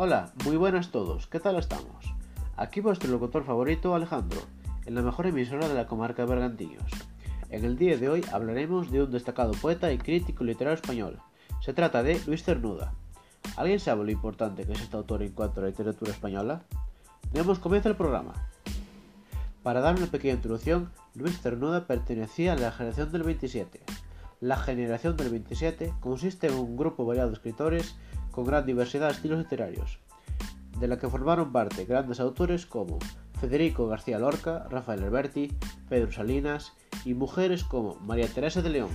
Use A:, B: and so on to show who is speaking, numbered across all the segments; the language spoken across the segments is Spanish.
A: Hola, muy buenas todos, ¿qué tal estamos? Aquí vuestro locutor favorito Alejandro, en la mejor emisora de la comarca de. En el día de hoy hablaremos de un destacado poeta y crítico literario español. Se trata de Luis Cernuda. ¿Alguien sabe lo importante que es este autor en cuanto a la literatura española? Demos comienzo el programa. Para dar una pequeña introducción, Luis Cernuda pertenecía a la generación del 27. La generación del 27 consiste en un grupo variado de escritores con gran diversidad de estilos literarios, de la que formaron parte grandes autores como Federico García Lorca, Rafael Alberti, Pedro Salinas y mujeres como María Teresa de León.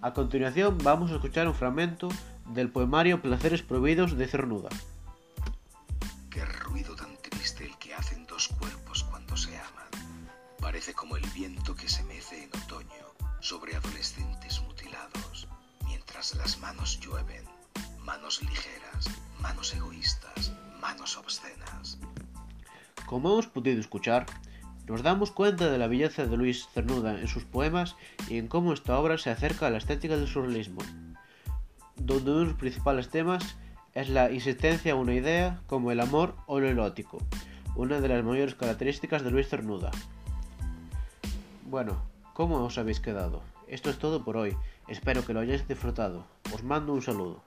A: A continuación vamos a escuchar un fragmento del poemario Placeres Prohibidos de Cernuda.
B: Qué ruido tan triste el que hacen dos cuerpos cuando se aman. Parece como el viento que se mece en otoño sobre adolescentes mutilados, mientras las manos llueven manos ligeras, manos egoístas, manos obscenas.
A: Como hemos podido escuchar, nos damos cuenta de la belleza de Luis Cernuda en sus poemas y en cómo esta obra se acerca a la estética del surrealismo, donde uno de los principales temas es la insistencia a una idea como el amor o lo erótico, una de las mayores características de Luis Cernuda. Bueno, ¿cómo os habéis quedado? Esto es todo por hoy, espero que lo hayáis disfrutado, os mando un saludo.